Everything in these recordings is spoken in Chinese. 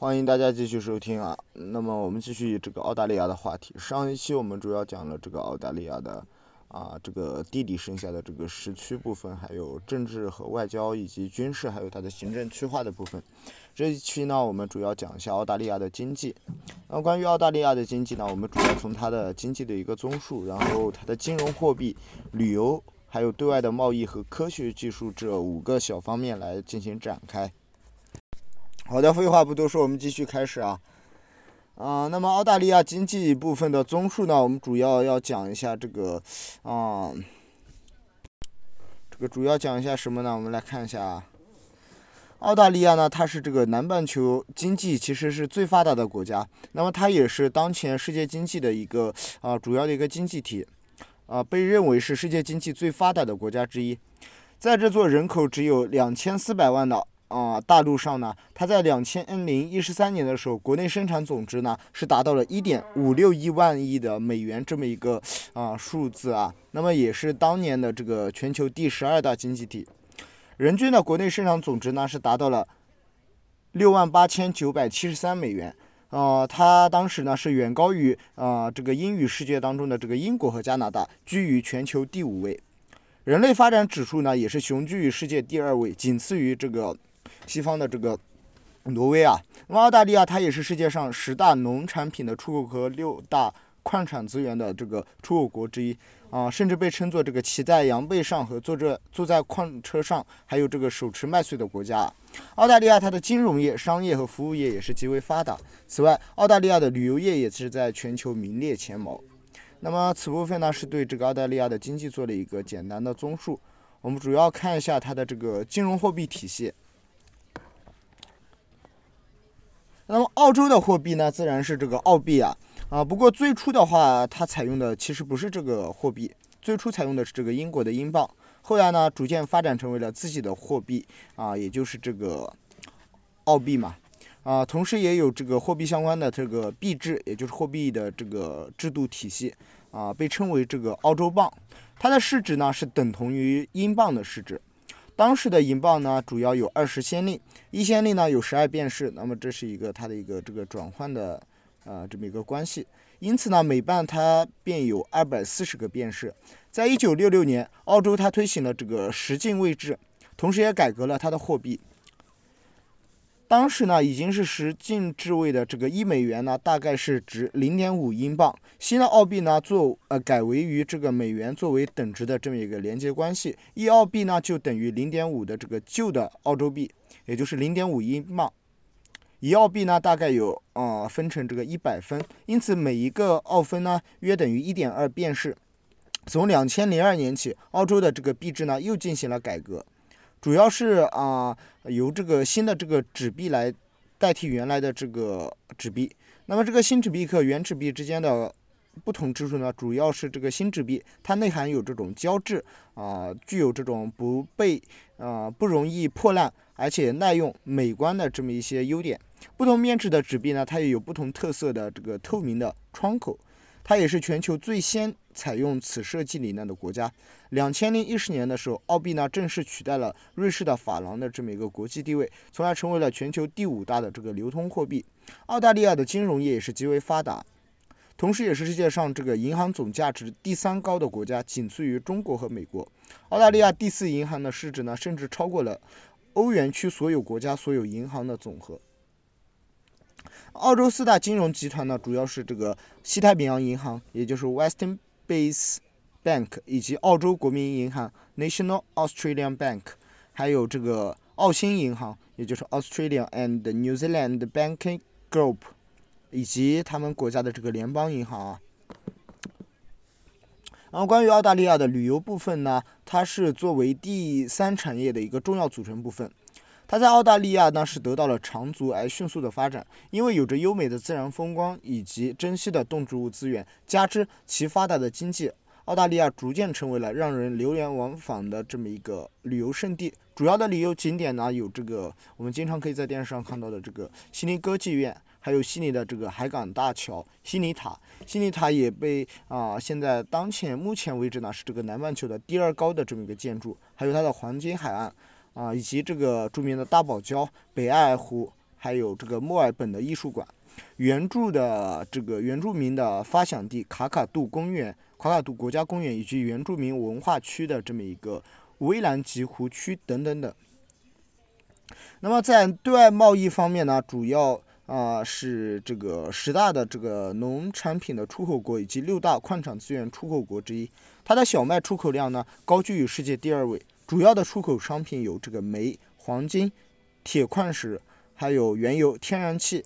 欢迎大家继续收听啊。那么我们继续这个澳大利亚的话题。上一期我们主要讲了这个澳大利亚的啊这个地理剩下的这个时区部分，还有政治和外交以及军事，还有它的行政区划的部分。这一期呢，我们主要讲一下澳大利亚的经济。那关于澳大利亚的经济呢，我们主要从它的经济的一个综述，然后它的金融货币、旅游，还有对外的贸易和科学技术这五个小方面来进行展开。好的，废话不多说，我们继续开始啊。啊，那么澳大利亚经济部分的综述呢，我们主要要讲一下这个啊，这个主要讲一下什么呢？我们来看一下啊，澳大利亚呢，它是这个南半球经济其实是最发达的国家，那么它也是当前世界经济的一个啊主要的一个经济体，啊，被认为是世界经济最发达的国家之一，在这座人口只有两千四百万的。啊，大陆上呢，它在两千零一十三年的时候，国内生产总值呢是达到了一点五六亿万亿的美元这么一个啊数字啊，那么也是当年的这个全球第十二大经济体，人均的国内生产总值呢是达到了六万八千九百七十三美元，啊，它当时呢是远高于啊这个英语世界当中的这个英国和加拿大，居于全球第五位，人类发展指数呢也是雄居于世界第二位，仅次于这个。西方的这个挪威啊，那么澳大利亚它也是世界上十大农产品的出口和六大矿产资源的这个出口国之一啊，甚至被称作这个骑在羊背上和坐着坐在矿车上，还有这个手持麦穗的国家。澳大利亚它的金融业、商业和服务业也是极为发达。此外，澳大利亚的旅游业也是在全球名列前茅。那么此部分呢，是对这个澳大利亚的经济做了一个简单的综述。我们主要看一下它的这个金融货币体系。那么澳洲的货币呢，自然是这个澳币啊，啊，不过最初的话，它采用的其实不是这个货币，最初采用的是这个英国的英镑，后来呢，逐渐发展成为了自己的货币啊，也就是这个澳币嘛，啊，同时也有这个货币相关的这个币制，也就是货币的这个制度体系啊，被称为这个澳洲镑，它的市值呢是等同于英镑的市值。当时的银镑呢，主要有二十先令，一先令呢有十二便士，那么这是一个它的一个这个转换的，呃，这么一个关系。因此呢，每半它便有二百四十个便士。在一九六六年，澳洲它推行了这个十进位制，同时也改革了它的货币。当时呢，已经是十进制位的这个一美元呢，大概是值零点五英镑。新的澳币呢，做呃改为与这个美元作为等值的这么一个连接关系，一澳币呢就等于零点五的这个旧的澳洲币，也就是零点五英镑。一澳币呢，大概有啊分成这个一百分，因此每一个澳分呢约等于一点二便士。从两千零二年起，澳洲的这个币制呢又进行了改革。主要是啊，由这个新的这个纸币来代替原来的这个纸币。那么这个新纸币和原纸币之间的不同之处呢，主要是这个新纸币它内含有这种胶质啊，具有这种不被啊不容易破烂，而且耐用、美观的这么一些优点。不同面值的纸币呢，它也有不同特色的这个透明的窗口。它也是全球最先采用此设计理念的国家。两千零一十年的时候，澳币呢正式取代了瑞士的法郎的这么一个国际地位，从而成为了全球第五大的这个流通货币。澳大利亚的金融业也是极为发达，同时也是世界上这个银行总价值第三高的国家，仅次于中国和美国。澳大利亚第四银行的市值呢，甚至超过了欧元区所有国家所有银行的总和。澳洲四大金融集团呢，主要是这个西太平洋银行，也就是 Western Base Bank，以及澳洲国民银行 National Australian Bank，还有这个澳新银行，也就是 Australia and New Zealand Banking Group，以及他们国家的这个联邦银行啊。然后关于澳大利亚的旅游部分呢，它是作为第三产业的一个重要组成部分。它在澳大利亚呢是得到了长足而迅速的发展，因为有着优美的自然风光以及珍稀的动植物资源，加之其发达的经济，澳大利亚逐渐成为了让人流连忘返的这么一个旅游胜地。主要的旅游景点呢有这个我们经常可以在电视上看到的这个悉尼歌剧院，还有悉尼的这个海港大桥、悉尼塔。悉尼塔也被啊现在当前目前为止呢是这个南半球的第二高的这么一个建筑，还有它的黄金海岸。啊，以及这个著名的大堡礁、北爱湖、还有这个墨尔本的艺术馆，原著的这个原住民的发祥地卡卡杜公园、卡卡杜国家公园以及原住民文化区的这么一个威兰吉湖区等等等。那么在对外贸易方面呢，主要啊是这个十大的这个农产品的出口国以及六大矿产资源出口国之一。它的小麦出口量呢高居于世界第二位，主要的出口商品有这个煤、黄金、铁矿石，还有原油、天然气、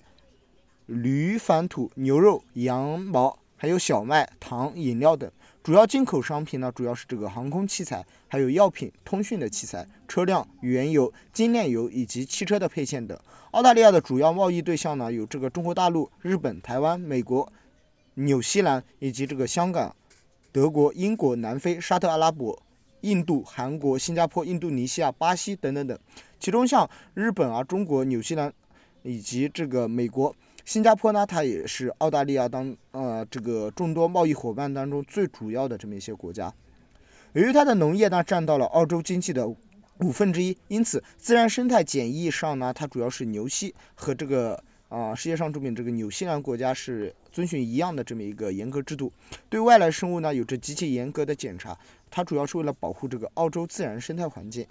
铝矾土、牛肉、羊毛，还有小麦、糖、饮料等。主要进口商品呢，主要是这个航空器材，还有药品、通讯的器材、车辆、原油、精炼油以及汽车的配件等。澳大利亚的主要贸易对象呢，有这个中国大陆、日本、台湾、美国、纽西兰以及这个香港、德国、英国、南非、沙特阿拉伯、印度、韩国、新加坡、印度尼西亚、巴西等等等。其中像日本啊、中国、纽西兰以及这个美国。新加坡呢，它也是澳大利亚当呃这个众多贸易伙伴当中最主要的这么一些国家。由于它的农业呢占到了澳洲经济的五分之一，因此自然生态检疫上呢，它主要是牛系和这个啊世界上著名这个纽西兰国家是遵循一样的这么一个严格制度，对外来生物呢有着极其严格的检查，它主要是为了保护这个澳洲自然生态环境。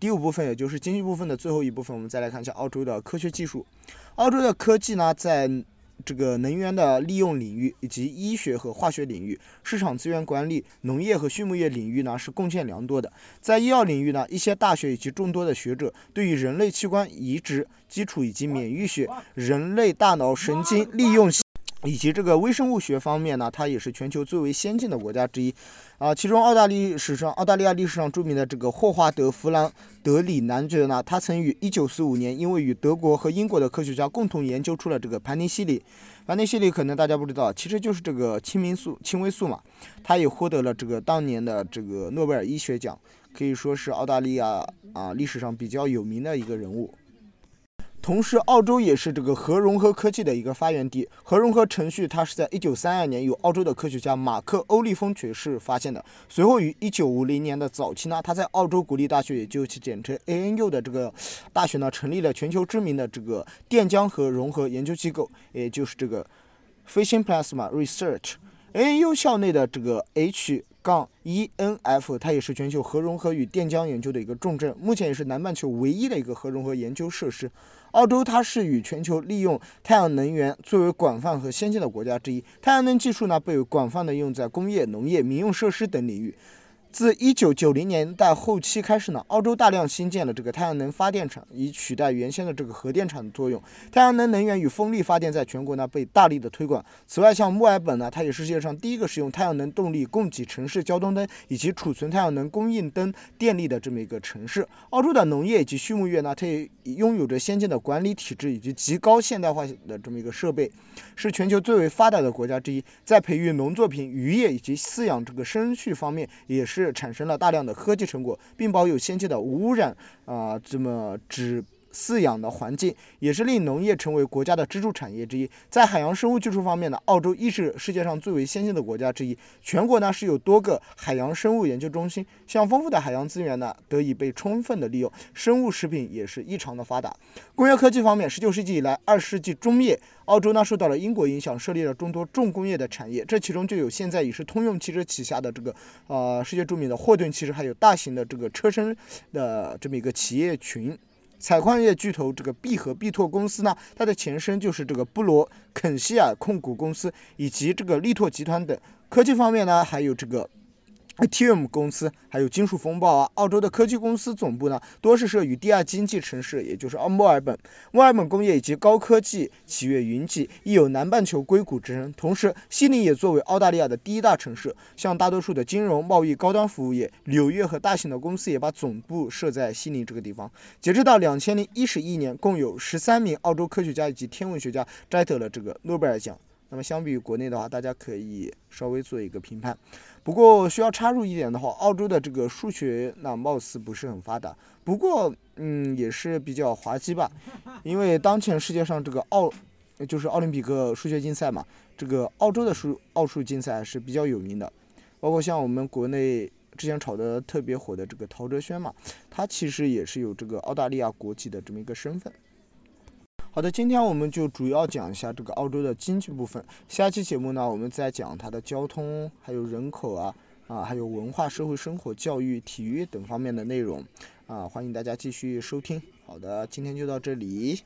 第五部分，也就是经济部分的最后一部分，我们再来看一下澳洲的科学技术。澳洲的科技呢，在这个能源的利用领域，以及医学和化学领域、市场资源管理、农业和畜牧业领域呢，是贡献良多的。在医药领域呢，一些大学以及众多的学者对于人类器官移植、基础以及免疫学、人类大脑神经利用。以及这个微生物学方面呢，它也是全球最为先进的国家之一，啊，其中澳大利史上澳大利亚历史上著名的这个霍华德·弗兰德里男爵呢，他曾于1945年因为与德国和英国的科学家共同研究出了这个盘尼西林，盘尼西林可能大家不知道，其实就是这个青霉素、青霉素嘛，他也获得了这个当年的这个诺贝尔医学奖，可以说是澳大利亚啊历史上比较有名的一个人物。同时，澳洲也是这个核融合科技的一个发源地。核融合程序，它是在1932年由澳洲的科学家马克·欧利丰爵士发现的。随后于1950年的早期呢，他在澳洲国立大学，也就其简称 ANU 的这个大学呢，成立了全球知名的这个电浆核融合研究机构，也就是这个 Fission Plasma Research。A U 校内的这个 H 杠 ENF，它也是全球核融合与电浆研究的一个重镇，目前也是南半球唯一的一个核融合研究设施。澳洲它是与全球利用太阳能源最为广泛和先进的国家之一。太阳能技术呢，被广泛的用在工业、农业、民用设施等领域。自一九九零年代后期开始呢，澳洲大量新建了这个太阳能发电厂，以取代原先的这个核电厂的作用。太阳能能源与风力发电在全国呢被大力的推广。此外，像墨尔本呢，它也是世界上第一个使用太阳能动力供给城市交通灯以及储存太阳能供应灯电力的这么一个城市。澳洲的农业以及畜牧业呢，它也拥有着先进的管理体制以及极高现代化的这么一个设备，是全球最为发达的国家之一。在培育农作品、渔业以及饲养这个生畜方面，也是。产生了大量的科技成果，并保有先进的无污染啊，这么只。饲养的环境也是令农业成为国家的支柱产业之一。在海洋生物技术方面呢，澳洲亦是世界上最为先进的国家之一。全国呢是有多个海洋生物研究中心，像丰富的海洋资源呢得以被充分的利用，生物食品也是异常的发达。工业科技方面，十九世纪以来，二世纪中叶，澳洲呢受到了英国影响，设立了众多重工业的产业，这其中就有现在已是通用汽车旗下的这个呃世界著名的霍顿汽车，还有大型的这个车身的这么一个企业群。采矿业巨头这个必和必拓公司呢，它的前身就是这个布罗肯希尔控股公司，以及这个力拓集团等。科技方面呢，还有这个。ITM 公司还有金属风暴啊，澳洲的科技公司总部呢，多是设于第二经济城市，也就是澳墨尔本。墨尔本工业以及高科技企业云集，亦有南半球硅谷之称。同时，悉尼也作为澳大利亚的第一大城市，像大多数的金融、贸易、高端服务业，纽约和大型的公司也把总部设在悉尼这个地方。截止到两千零一十一年，共有十三名澳洲科学家以及天文学家摘得了这个诺贝尔奖。那么，相比于国内的话，大家可以稍微做一个评判。不过需要插入一点的话，澳洲的这个数学那貌似不是很发达。不过，嗯，也是比较滑稽吧，因为当前世界上这个奥，就是奥林匹克数学竞赛嘛，这个澳洲的数奥数竞赛是比较有名的。包括像我们国内之前炒的特别火的这个陶哲轩嘛，他其实也是有这个澳大利亚国籍的这么一个身份。好的，今天我们就主要讲一下这个澳洲的经济部分。下期节目呢，我们再讲它的交通，还有人口啊，啊，还有文化、社会生活、教育、体育等方面的内容。啊，欢迎大家继续收听。好的，今天就到这里。